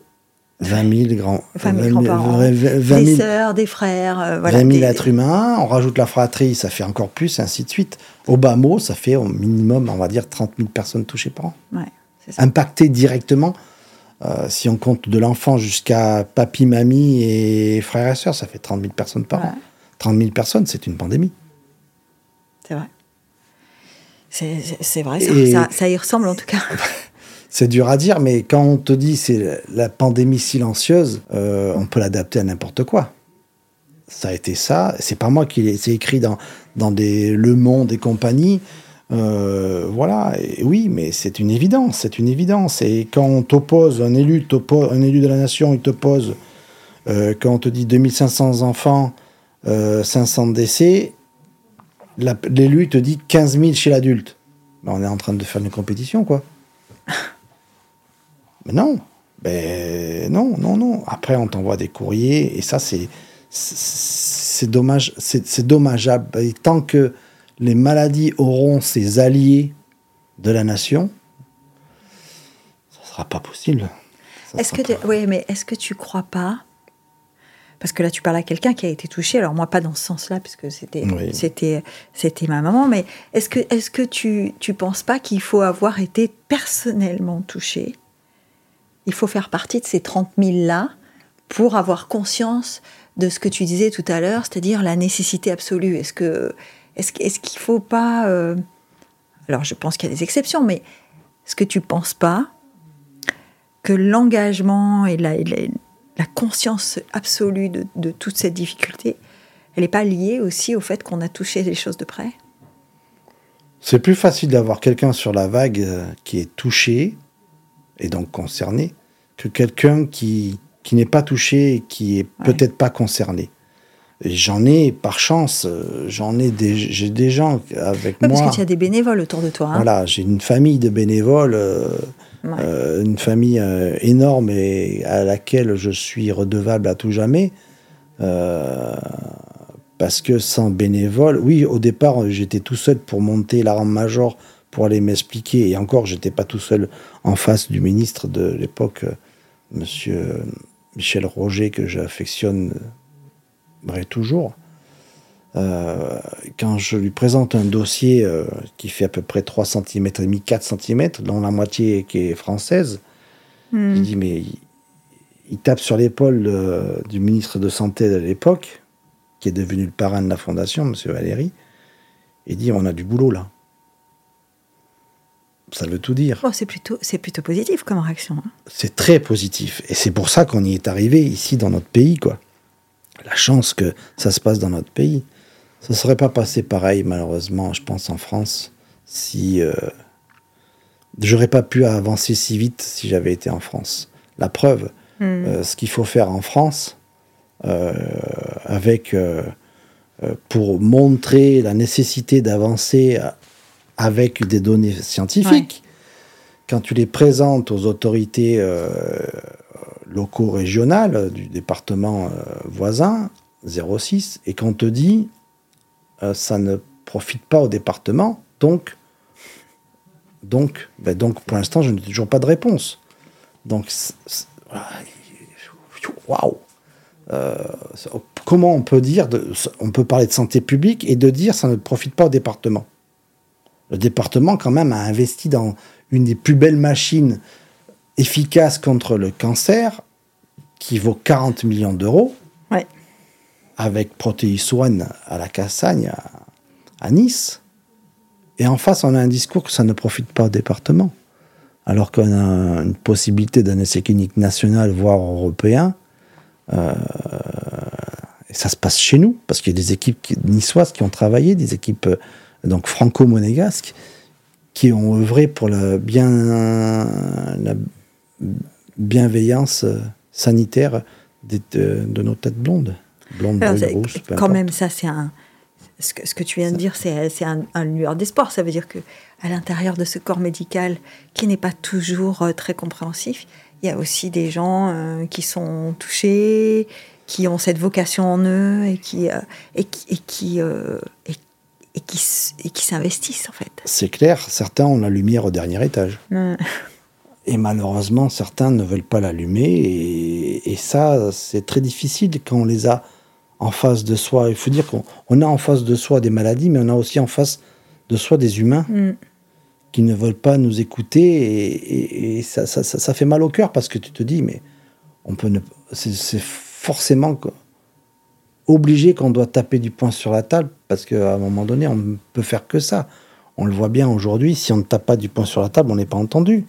20 000 grands, 20 000 20 000 grands-parents, 20 des 000 sœurs, des frères, euh, voilà. 20 000 des- êtres humains, on rajoute la fratrie, ça fait encore plus, et ainsi de suite. Au bas mot, ça fait au minimum, on va dire, 30 000 personnes touchées par an. Ouais, ça. Impactées directement, euh, si on compte de l'enfant jusqu'à papy, mamie et frères et sœurs, ça fait 30 000 personnes par Ouais. an. 30 000 personnes, c'est une pandémie. C'est vrai. C'est vrai, ça, ça, ça y ressemble en tout cas. [laughs] C'est dur à dire, mais quand on te dit c'est la pandémie silencieuse, euh, on peut l'adapter à n'importe quoi. Ça a été ça. C'est pas moi qui l'ai. C'est écrit dans, dans des Le Monde et compagnie. Euh, voilà. Et oui, mais c'est une évidence. C'est une évidence. Et quand on t'oppose, un élu, t'oppose- un élu de la nation, il te pose, euh, quand on te dit 2500 enfants, euh, 500 décès, la- l'élu te dit 15 000 chez l'adulte. Ben, on est en train de faire une compétition, quoi. [laughs] Mais non, ben non, non, non. Après, on t'envoie des courriers et ça, c'est c'est- dommage, c'est c'est dommageable. Et tant que les maladies auront ces alliés de la nation, ça sera pas possible. Est-ce que, pas- oui, mais est-ce que tu crois pas Parce que là, tu parles à quelqu'un qui a été touché. Alors moi, pas dans ce sens-là, puisque c'était Oui. c'était c'était ma maman. Mais est-ce que est-ce que tu tu penses pas qu'il faut avoir été personnellement touché? Il faut faire partie de ces 30 000 là pour avoir conscience de ce que tu disais tout à l'heure, c'est-à-dire la nécessité absolue. Est-ce que est-ce qu'il faut pas euh, Alors, je pense qu'il y a des exceptions, mais est-ce que tu penses pas que l'engagement et la, et la- la conscience absolue de, de toute cette difficulté, elle n'est pas liée aussi au fait qu'on a touché les choses de près? C'est plus facile d'avoir quelqu'un sur la vague euh, qui est touché et donc concerné que quelqu'un qui, qui n'est pas touché et qui est Ouais. peut-être pas concerné. J'en ai, par chance, euh, j'en ai des, j'ai des gens avec moi. Parce que tu as des bénévoles autour de toi. hein. Voilà, j'ai une famille de bénévoles, euh, Ouais. euh, une famille euh, énorme et à laquelle je suis redevable à tout jamais. parce que sans bénévole, oui, au départ, j'étais tout seul pour monter la rampe major pour aller m'expliquer. Et encore, j'étais pas tout seul en face du ministre de l'époque, Monsieur Michel Roger, que j'affectionne toujours. Euh, quand je lui présente un dossier qui fait à peu près 3 cm et demi, 4 cm, dont la moitié qui est française, il dit mais il, tape sur l'épaule du ministre de Santé de l'époque, qui est devenu le parrain de la fondation, M. Valéry, et dit on a du boulot là. Ça veut tout dire. c'est plutôt, c'est plutôt positif comme réaction. Hein. C'est très positif. Et c'est pour ça qu'on y est arrivé ici dans notre pays, quoi. La chance que ça se passe dans notre pays. Ça ne serait pas passé pareil, malheureusement, je pense, en France, si. Euh, j'aurais pas pu avancer si vite si j'avais été en France. La preuve, hmm. euh, ce qu'il faut faire en France, euh, avec. pour montrer la nécessité d'avancer avec des données scientifiques. Quand tu les présentes aux autorités locaux régionales du département euh, voisin, 06, et qu'on te dit euh, ça ne profite pas au département, donc, donc, ben donc pour l'instant, je n'ai toujours pas de réponse. Donc, waouh! comment on peut dire, on peut parler de santé publique et de dire ça ne profite pas au département? Le département, quand même, a investi dans une des plus belles machines efficaces contre le cancer, qui vaut 40 millions d'euros, avec Proteus One à la Cassagne, à, Nice. Et en face, on a un discours que ça ne profite pas au département. Alors qu'on a une possibilité d'un essai clinique national, voire européen. Euh, et ça se passe chez nous, parce qu'il y a des équipes niçoises qui ont travaillé, des équipes donc franco-monégasques, qui ont œuvré pour la, bien, la bienveillance sanitaire de, nos têtes blondes. Blondes, rousses, Quand même, ça, c'est un. Ce que, ce que, tu viens de dire, c'est un, un, lueur d'espoir. Ça veut dire que à l'intérieur de ce corps médical, qui n'est pas toujours euh, très compréhensif, il y a aussi des gens euh, qui sont touchés, qui ont cette vocation en eux et qui, euh, et qui, et qui, et et qui, et qui s'investissent en fait. C'est clair, certains ont la lumière au dernier étage. [laughs] Et malheureusement, certains ne veulent pas l'allumer. Et, et, ça, c'est très difficile quand on les a en face de soi. Il faut dire qu'on a en face de soi des maladies, mais on a aussi en face de soi des humains mm. qui ne veulent pas nous écouter. Et, et ça, ça, ça, fait mal au cœur parce que tu te dis, mais on peut ne. C'est forcément obligé qu'on doit taper du poing sur la table parce qu'à un moment donné, on ne peut faire que ça. On le voit bien aujourd'hui, si on ne tape pas du poing sur la table, on n'est pas entendu.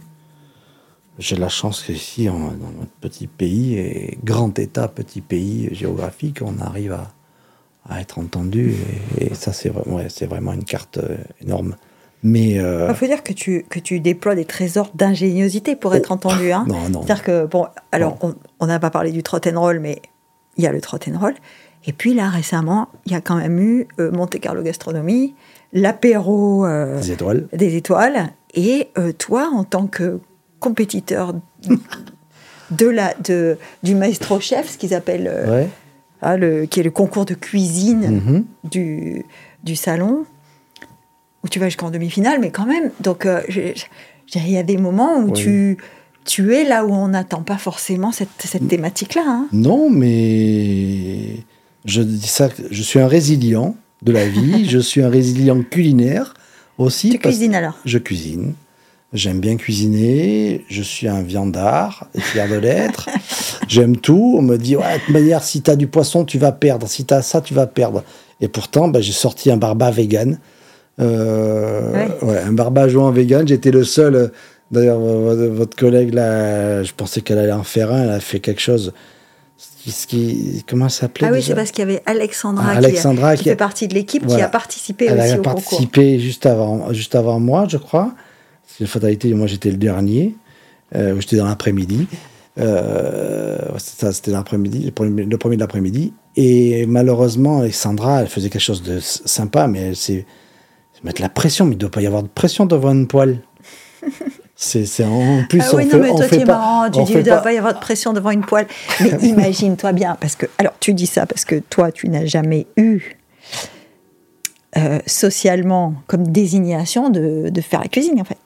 J'ai la chance qu'ici, dans notre petit pays, et grand État, petit pays géographique, on arrive à, être entendu. Et, ça, c'est vraiment, une carte euh, énorme. Mais euh, il faut dire que tu, que tu déploies des trésors d'ingéniosité pour être oh, entendu. Hein. Non, non. C'est-à-dire que, bon, alors, on n'a pas parlé du trot and roll, mais il y a le trot and roll. Et puis là, récemment, il y a quand même eu euh, Monte Carlo Gastronomie, l'apéro euh, des, étoiles. des étoiles. Et toi, en tant que compétiteur de la, de, du maestro chef, ce qu'ils appellent, ah, le, qui est le concours de cuisine mm-hmm. du, du salon, où tu vas jusqu'en demi-finale, mais quand même. Donc, il y a des moments où tu tu es là où on n'attend pas forcément cette, cette thématique-là. Hein. Non, mais je dis ça, je suis un résilient de la vie, [laughs] je suis un résilient culinaire aussi. Tu cuisines alors? Je cuisine. J'aime bien cuisiner, je suis un viandard, fier de l'être. J'aime tout. On me dit, ouais, de toute manière, si tu as du poisson, tu vas perdre. Si tu as ça, tu vas perdre. Et pourtant, bah, j'ai sorti un barba vegan. Euh, ouais. un barba jouant vegan. J'étais le seul. D'ailleurs, votre collègue, là, je pensais qu'elle allait en faire un. Elle a fait quelque chose qui, comment ça s'appelait Ah oui, c'est parce qu'il y avait Alexandra, ah, Alexandra qui, fait partie de l'équipe, qui a participé Elle aussi a participé juste avant, juste avant moi, je crois. C'est une fatalité, moi j'étais le dernier, euh, j'étais dans l'après-midi. Euh, ça, c'était l'après-midi, le premier, le premier de l'après-midi. Et malheureusement, Alexandra, elle faisait quelque chose de sympa, mais c'est mettre la pression. Mais il ne doit pas y avoir de pression devant une poêle. [laughs] C'est en plus. Ah oui, non, mais toi, tu es marrant. Tu dis, il ne doit pas y avoir de pression devant une poêle. Mais [laughs] imagine-toi bien, parce que. Alors, tu dis ça parce que toi, tu n'as jamais eu euh, socialement comme désignation de, de faire la cuisine en fait.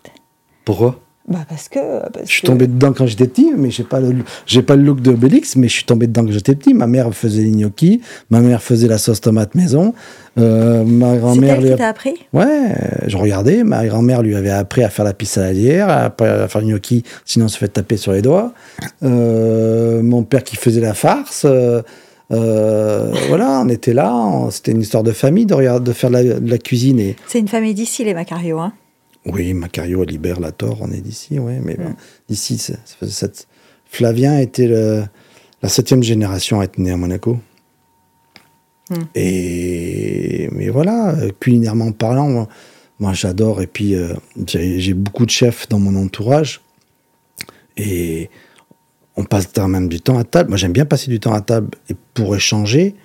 Pourquoi? Bah parce que. parce Je suis que- tombé dedans quand j'étais petit, mais j'ai pas le, j'ai pas le look de Obélix, mais je suis tombé dedans quand j'étais petit. Ma mère faisait les gnocchis, ma mère faisait la sauce tomate maison, euh, ma grand-mère lui qui a- t'a appris? Ouais, je regardais. Ma grand-mère lui avait appris à faire la pisse à à faire le gnocchi, sinon on se fait taper sur les doigts. Euh, mon père qui faisait la farce. euh, voilà, on était là. C'était une histoire de famille de, regarder, de faire de la, de la cuisine. Et... C'est une famille d'ici, les Macario. Hein. Oui, Macario, Libère, Lator, on est d'ici, ouais. Mais d'ici, ça faisait sept- Flavien était le- la septième génération à être né à Monaco. Mm. Et mais voilà, euh, culinairement parlant, moi, moi, j'adore. Et puis euh, j'ai j'ai beaucoup de chefs dans mon entourage. Et on passe quand même du temps à table. Moi, j'aime bien passer du temps à table et pour échanger,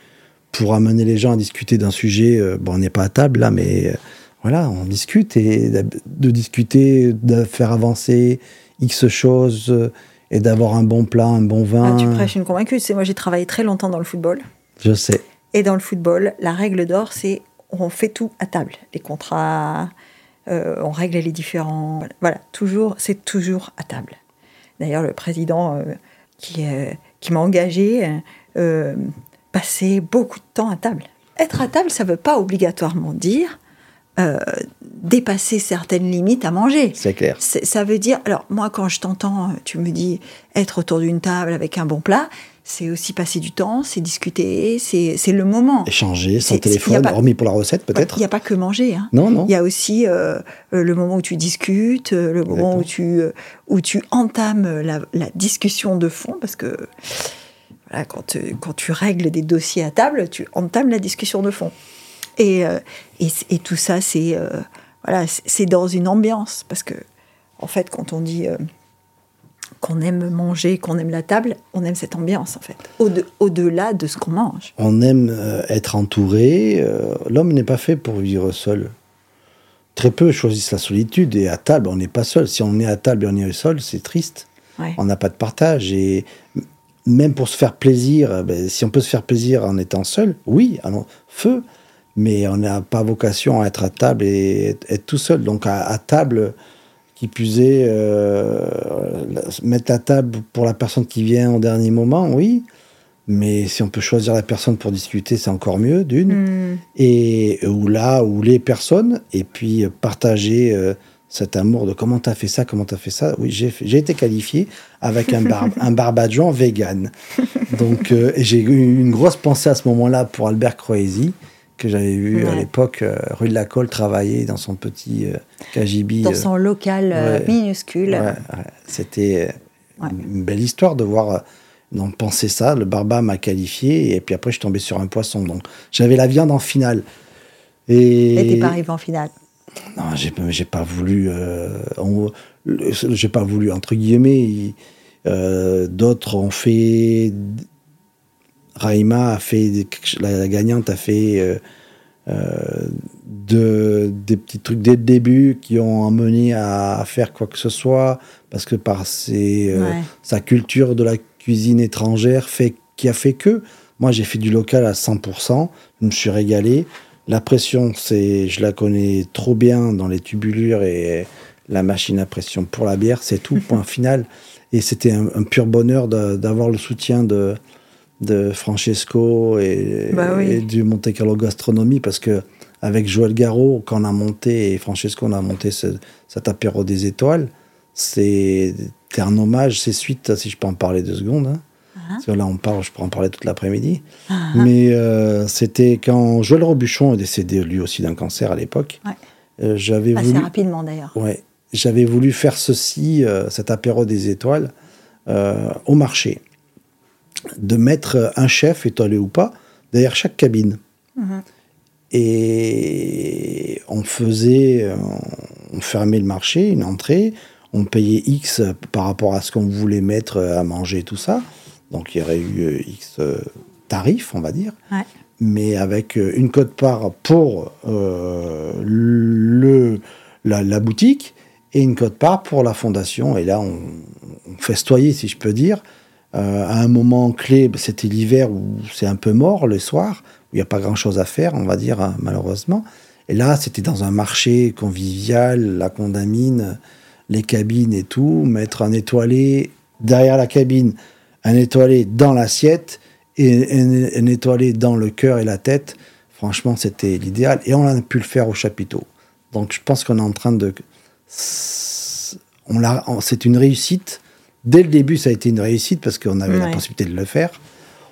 pour amener les gens à discuter d'un sujet. euh, bon, on n'est pas à table là, mais euh, voilà, on discute et de discuter, de faire avancer X choses euh, et d'avoir un bon plat, un bon vin. Ah, tu prêches une convaincue. C'est moi, j'ai travaillé très longtemps dans le football. Je sais. Et dans le football, la règle d'or, c'est on fait tout à table. Les contrats, euh, on règle les différents. Voilà, toujours, c'est toujours à table. D'ailleurs, le président euh, qui, euh, qui m'a engagé passait beaucoup de temps à table. Être à table, ça ne veut pas obligatoirement dire euh, dépasser certaines limites à manger. C'est clair. Ça veut dire, alors moi quand je t'entends, tu me dis être autour d'une table avec un bon plat, c'est aussi passer du temps, c'est discuter, c'est c'est le moment. Échanger sans téléphone, pas- hormis pour la recette Il peut-être. n'y a pas que manger. hein. Non, non. Il y a aussi euh, euh, le moment où tu discutes, le moment où tu, où tu entames la, la discussion de fond, parce que voilà, quand, quand tu règles des dossiers à table, tu entames la discussion de fond. Et, euh, et, tout ça, c'est euh, voilà, c'est- dans une ambiance, parce que en fait, quand on dit euh, qu'on aime manger, qu'on aime la table, on aime cette ambiance, en fait, au-de- au-delà de ce qu'on mange. On aime euh, être entouré. L'homme n'est pas fait pour vivre seul. Très peu choisissent la solitude et à table, on n'est pas seul. Si on est à table et on est seul, c'est triste. Ouais. On n'a pas de partage. Et même pour se faire plaisir, ben, si on peut se faire plaisir en étant seul, oui, allons, feu. Mais on n'a pas vocation à être à table et être, tout seul. Donc à, à table, qui plus est, euh, mettre la table pour la personne qui vient au dernier moment, oui. Mais si on peut choisir la personne pour discuter, c'est encore mieux, d'une. Hmm. Et ou là, ou les personnes, et puis euh, partager euh, cet amour de comment tu as fait ça, comment tu as fait ça. Oui, j'ai été qualifié avec un, bar, [laughs] un barbadjan vegan. Donc, euh, j'ai eu une grosse pensée à ce moment-là pour Albert Croesi, que j'avais vu à l'époque, euh, rue de la Colle, travailler dans son petit euh. Dans euh, son local euh, ouais. minuscule. Ouais. C'était euh, une belle histoire de voir, d'en penser ça. Le barba m'a qualifié et puis après je suis tombé sur un poisson. Donc j'avais la viande en finale. Et, t'es pas arrivé en finale. non, j'ai pas, j'ai pas voulu. on- le- j'ai pas voulu entre guillemets. il- euh, D'autres ont fait. Raïma a fait la, la gagnante a fait euh, euh, de, des petits trucs dès le début qui ont amené à, à faire quoi que ce soit parce que par ses, euh, Ouais. sa culture de la cuisine étrangère fait qui a fait que moi j'ai fait du local à 100%, je me suis régalé. La pression, c'est je la connais trop bien dans les tubulures et la machine à pression pour la bière, c'est tout [laughs] point final. Et c'était un, un pur bonheur d'avoir le soutien de de Francesco et, Bah oui. et du Monte Carlo Gastronomie parce que avec Joël Garraud, quand on a monté et Francesco, on a monté ce- cet apéro des étoiles, c'est un hommage, c'est suite, si je peux en parler deux secondes. hein. Parce que là, on parle, je pourrais en parler toute l'après-midi. Mais euh, c'était quand Joël Robuchon est décédé, lui aussi, d'un cancer à l'époque. Ouais. Euh, J'avais Assez voulu. rapidement d'ailleurs. Ouais, j'avais voulu faire ceci, euh, cet apéro des étoiles, au marché. De mettre un chef, étoilé ou pas, derrière chaque cabine. Mhm. Et on faisait, on fermait le marché, une entrée, on payait X par rapport à ce qu'on voulait mettre à manger, tout ça. Donc il y aurait eu euh, X euh, tarifs, on va dire Ouais. mais avec euh, une cote-part pour euh, le, la, la boutique et une cote-part pour la fondation. Et là, on, on festoyait, si je peux dire. Euh, à un moment clé, bah, c'était l'hiver où c'est un peu mort le soir, il n'y a pas grand-chose à faire, on va dire, hein, malheureusement. Et là, c'était dans un marché convivial, la condamine, les cabines et tout, mettre un étoilé derrière la cabine, un étoilé dans l'assiette et un, étoilé dans le cœur et la tête. Franchement, c'était l'idéal. Et on a pu le faire au chapiteau. Donc, je pense qu'on est en train de. C'est une réussite. Dès le début, ça a été une réussite parce qu'on avait la possibilité de le faire.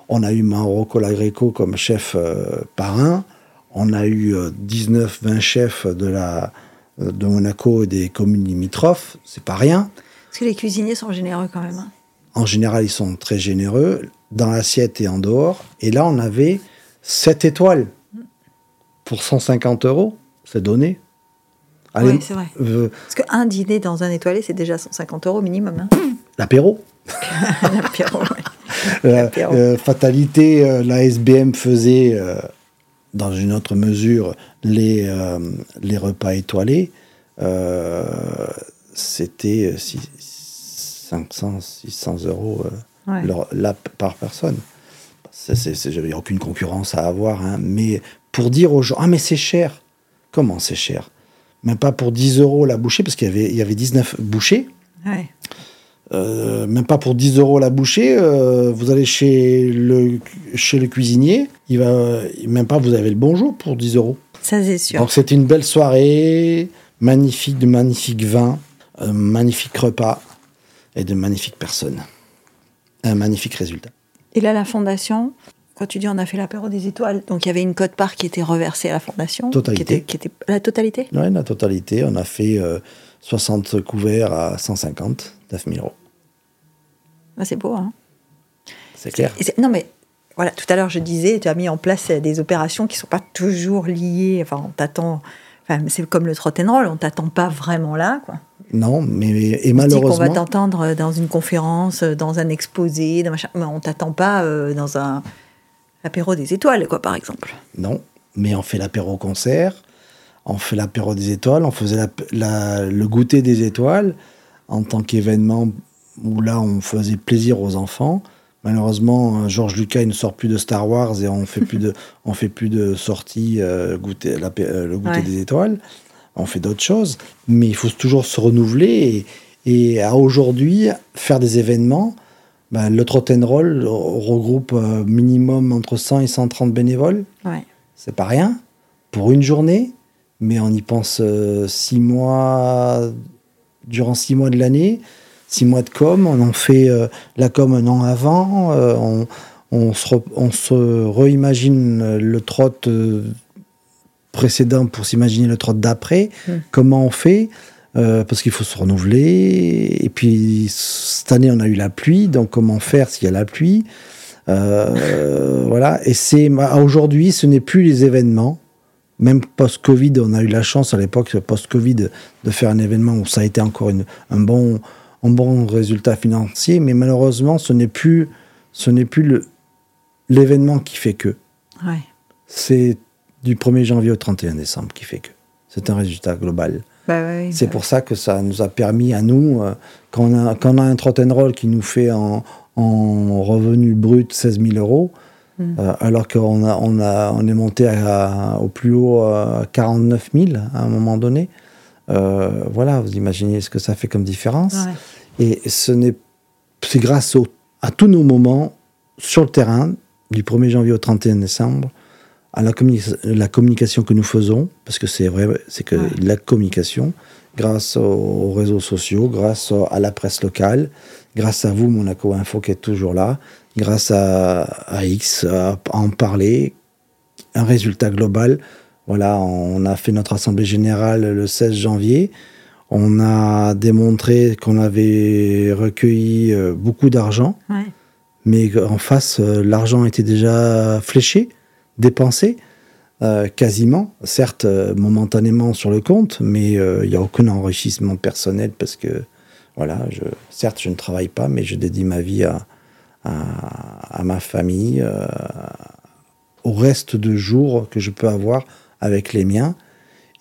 On a eu Mauro Colagreco comme chef euh, parrain. On a eu 19-20 euh, chefs de, la, de Monaco et des communes limitrophes. C'est pas rien. Parce que les cuisiniers sont généreux quand même. Hein. En général, ils sont très généreux dans l'assiette et en dehors. Et là, on avait 7 étoiles pour 150 euros. C'est donné. oui, c'est vrai. Euh, Parce qu'un dîner dans un étoilé, c'est déjà 150 euros minimum. Hein. L'apéro. [laughs] L'apéro, oui. [laughs] Euh, fatalité, euh, la SBM faisait, euh, dans une autre mesure, les, les repas étoilés. C'était 500, 600 euros là, par personne. Il n'y a aucune concurrence à avoir. Hein. mais pour dire aux gens, ah mais c'est cher. Comment c'est cher? Même pas pour 10 euros la bouchée, parce qu'il y avait, il y avait 19 bouchées. Ouais. Euh, même pas pour 10 euros la bouchée, euh, vous allez chez le, chez le cuisinier, il va, même pas vous avez le bonjour pour 10 euros. Ça c'est sûr. Donc c'était une belle soirée, magnifique, de magnifiques vins, un magnifique repas et de magnifiques personnes. Un magnifique résultat. Et là, la fondation, quand tu dis on a fait l'apéro des étoiles, donc il y avait une cote part qui était reversée à la fondation. Totalité. Qui était, la totalité? Oui, la totalité. On a fait 60 euh, couverts à 150, 9 000 euros. Ah, c'est beau, hein C'est clair. non, mais voilà, tout à l'heure, je disais, tu as mis en place des opérations qui ne sont pas toujours liées. Enfin, on t'attend. Enfin, c'est comme le trot and roll, on t'attend pas vraiment là, quoi. Non, mais et malheureusement. On va t'entendre dans une conférence, dans un exposé, dans machin, mais on t'attend pas euh, dans un apéro des étoiles, quoi, par exemple. Non, mais on fait l'apéro concert, on fait l'apéro des étoiles, on faisait le goûter des étoiles en tant qu'événement où là on faisait plaisir aux enfants. Malheureusement, Georges Lucas il ne sort plus de Star Wars et on fait plus de, [laughs] on fait plus de sorties euh, goûter, euh, le goûter des étoiles. On fait d'autres choses, mais il faut toujours se renouveler et, à aujourd'hui faire des événements. Ben, le Trot Roll regroupe euh, minimum entre 100 et 130 bénévoles. Ouais. C'est pas rien pour une journée, mais on y pense six mois durant six mois de l'année six mois de com, on en fait euh, la com un an avant, euh, on, se, on se réimagine le trot euh, précédent pour s'imaginer le trot d'après, hmm. comment on fait? Parce qu'il faut se renouveler. Et puis cette année, on a eu la pluie, donc comment faire s'il y a la pluie? Voilà. Et c'est aujourd'hui, ce n'est plus les événements. Même post-Covid, on a eu la chance à l'époque post-Covid de faire un événement où ça a été encore un bon un bon résultat financier, mais malheureusement, ce n'est plus, ce n'est plus l'événement qui fait que. C'est du 1er janvier au 31 décembre qui fait que. C'est un résultat global. Bah c'est bah pour ça que ça nous a permis à nous, euh, quand, on a, quand on a un trot and roll qui nous fait en, en revenu brut 16 000 euros, hmm. euh, alors qu'on a, on a, on est monté au plus haut à 49 000 à un moment donné, euh, voilà, vous imaginez ce que ça fait comme différence. Et ce n'est, c'est grâce à tous nos moments sur le terrain, du 1er janvier au 31 décembre, à la, la communication que nous faisons, parce que c'est vrai, c'est que la communication, grâce aux, réseaux sociaux, grâce à la presse locale, grâce à vous, Monaco Info, qui est toujours là, grâce à, à X, à en parler, un résultat global voilà, on a fait notre assemblée générale le 16 janvier. On a démontré qu'on avait recueilli euh, beaucoup d'argent, mais en face, euh, l'argent était déjà fléché, dépensé, euh, quasiment, certes momentanément sur le compte, mais il n'y a aucun enrichissement personnel parce que, voilà, je, certes, je ne travaille pas, mais je dédie ma vie à, à ma famille, au reste de jours que je peux avoir avec les miens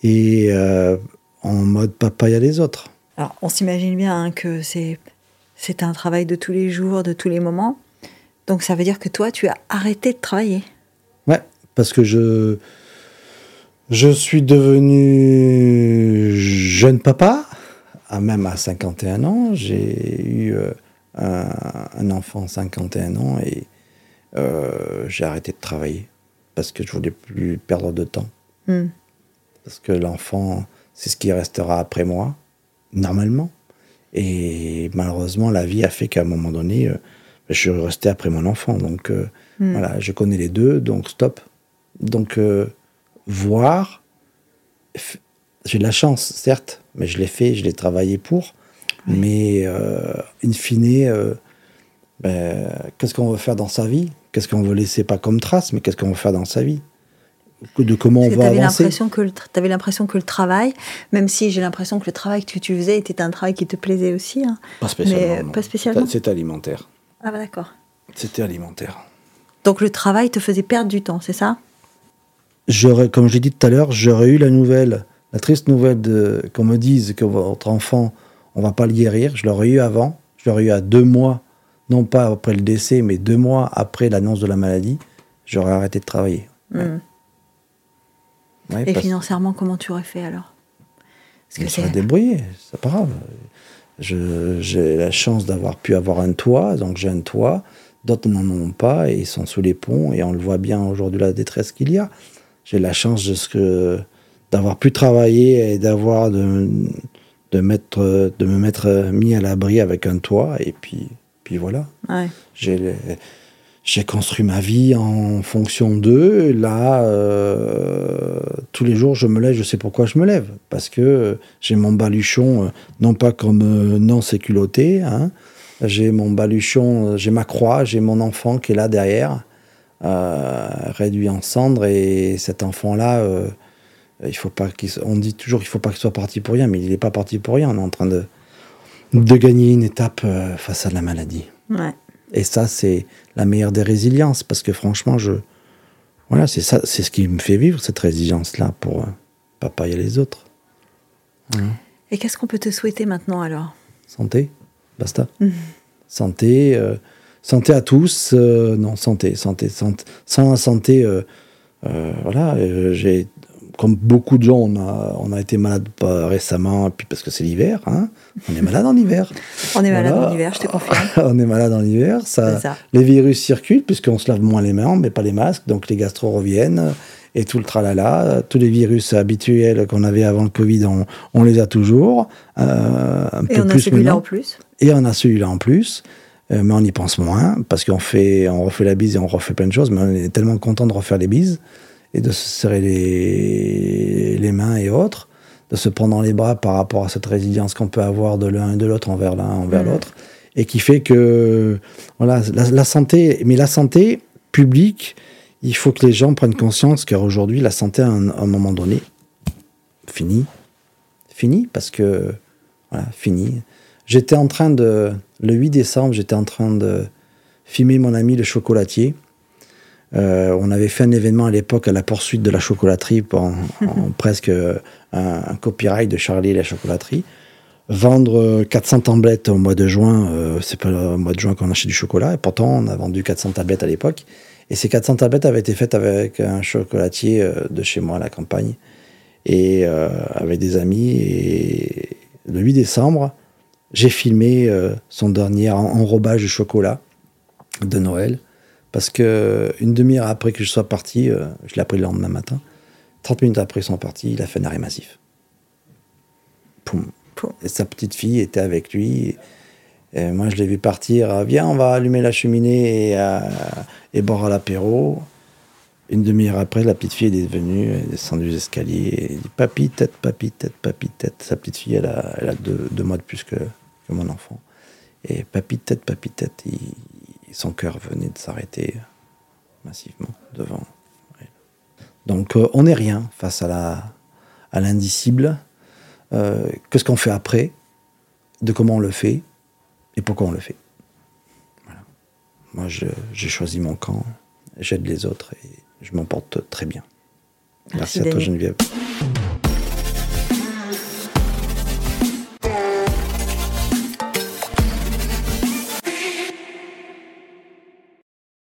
et euh, en mode papa, il y a les autres. Alors, on s'imagine bien hein, que c'est, c'est un travail de tous les jours, de tous les moments. Donc, ça veut dire que toi, tu as arrêté de travailler. Ouais, parce que je, je suis devenu jeune papa, à même à 51 ans. J'ai eu euh, un, un, enfant 51 ans et euh, j'ai arrêté de travailler parce que je voulais plus perdre de temps. Hmm. Parce que l'enfant, c'est ce qui restera après moi, normalement. Et malheureusement, la vie a fait qu'à un moment donné, euh, je suis resté après mon enfant. Donc euh, Hmm. voilà, je connais les deux, donc stop. Donc euh, voir, j'ai de la chance, certes, mais je l'ai fait, je l'ai travaillé pour. Mais euh, in fine, ben, qu'est-ce qu'on veut faire dans sa vie? Qu'est-ce qu'on veut laisser pas comme trace, mais qu'est-ce qu'on veut faire dans sa vie? De comment on Parce va tu avais avancer l'impression que, le tra- t'avais l'impression que le travail, même si j'ai l'impression que le travail que tu faisais était un travail qui te plaisait aussi. hein. Pas Mais non. pas spécialement. C'était alimentaire. Ah bah d'accord. C'était alimentaire. Donc le travail te faisait perdre du temps, c'est ça? J'aurais, comme j'ai dit tout à l'heure, j'aurais eu la nouvelle, la triste nouvelle de qu'on me dise que votre enfant, on va pas le guérir. Je l'aurais eu avant. Je l'aurais eu à deux mois, non pas après le décès, mais deux mois après l'annonce de la maladie. J'aurais arrêté de travailler. Ouais. Hmm. Ouais, Et parce- financièrement, comment tu aurais fait alors? Parce que c'est... débrouillé, c'est pas grave. J'ai la chance d'avoir pu avoir un toit, donc j'ai un toit. D'autres n'en ont pas et ils sont sous les ponts et on le voit bien aujourd'hui la détresse qu'il y a. J'ai la chance de ce que d'avoir pu travailler et d'avoir de, de mettre de me mettre mis à l'abri avec un toit et puis puis voilà. Ouais. J'ai j'ai construit ma vie en fonction d'eux. Là, euh, tous les jours, je me lève, je sais pourquoi je me lève. Parce que j'ai mon baluchon, euh, non pas comme euh, non séculotté, hein. j'ai mon baluchon, j'ai ma croix, j'ai mon enfant qui est là derrière, réduit en cendres. Et cet enfant-là, il faut pas qu'il on dit toujours qu'il faut pas qu'il soit parti pour rien, mais il n'est pas parti pour rien. On est en train de, de gagner une étape face à la maladie. Ouais. Et ça, c'est la meilleure des résiliences, parce que franchement, je, voilà, c'est ça, c'est ce qui me fait vivre cette résilience-là pour euh, papa et les autres. Et qu'est-ce qu'on peut te souhaiter maintenant alors? Santé, basta. Santé, euh, santé à tous. euh, non, santé, santé, santé. Sans la santé, voilà, j'ai, comme beaucoup de gens, on a, on a été malade pas récemment, puis parce que c'est l'hiver, hein, on est malade en hiver. [laughs] On est malade Voilà. en hiver, je te confirme. [laughs] on est malade en hiver, ça, les virus circulent puisqu'on se lave moins les mains, met pas les masques, donc les gastro reviennent et tout le tralala. Tous les virus habituels qu'on avait avant le Covid, on, on les a toujours. euh, un Et peu on a celui-là en plus. Et on a celui-là en plus. euh, mais on y pense moins parce qu'on fait, on refait la bise et on refait plein de choses. Mais on est tellement content de refaire les bises et de se serrer les, les mains et autres, de se prendre dans les bras par rapport à cette résilience qu'on peut avoir de l'un et de l'autre envers l'un envers Mhm. l'autre, et qui fait que voilà la, la santé, mais la santé publique, il faut que les gens prennent conscience qu'aujourd'hui la santé à un, à un moment donné fini, fini parce que voilà fini. J'étais en train de le 8 décembre, j'étais en train de filmer mon ami le chocolatier. Euh, on avait fait un événement à l'époque à la poursuite de la chocolaterie, [laughs] en, presque euh, un, copyright de Charlie et la chocolaterie. Vendre euh, 400 tablettes au mois de juin, euh, c'est pas le mois de juin qu'on achète du chocolat, et pourtant on a vendu 400 tablettes à l'époque. Et ces 400 tablettes avaient été faites avec un chocolatier euh, de chez moi à la campagne, et euh, avec des amis. Et le 8 décembre, j'ai filmé euh, son dernier en- enrobage de chocolat de Noël. Parce que une demi-heure après que je sois parti, euh, je l'ai appris le lendemain matin, 30 minutes après son parti, il a fait un arrêt massif. Poum. Poum. Et sa petite fille était avec lui. Et moi, je l'ai vu partir. euh, Viens, on va allumer la cheminée et, euh, et boire à l'apéro. Une demi-heure après, la petite fille est venue, elle est descendue les escaliers. Et elle dit Papy, tête, papy, tête, papy, tête. Sa petite fille, elle a, elle a deux, deux mois de plus que, que mon enfant. Et papy, tête, papy, tête, il- son cœur venait de s'arrêter massivement devant elle. Donc, euh, on n'est rien face à la à l'indicible. Euh, Qu'est-ce qu'on fait après? De comment on le fait? Et pourquoi on le fait? Voilà. Moi, je- j'ai choisi mon camp, j'aide les autres et je m'en porte très bien. Merci, Merci, à toi. Geneviève.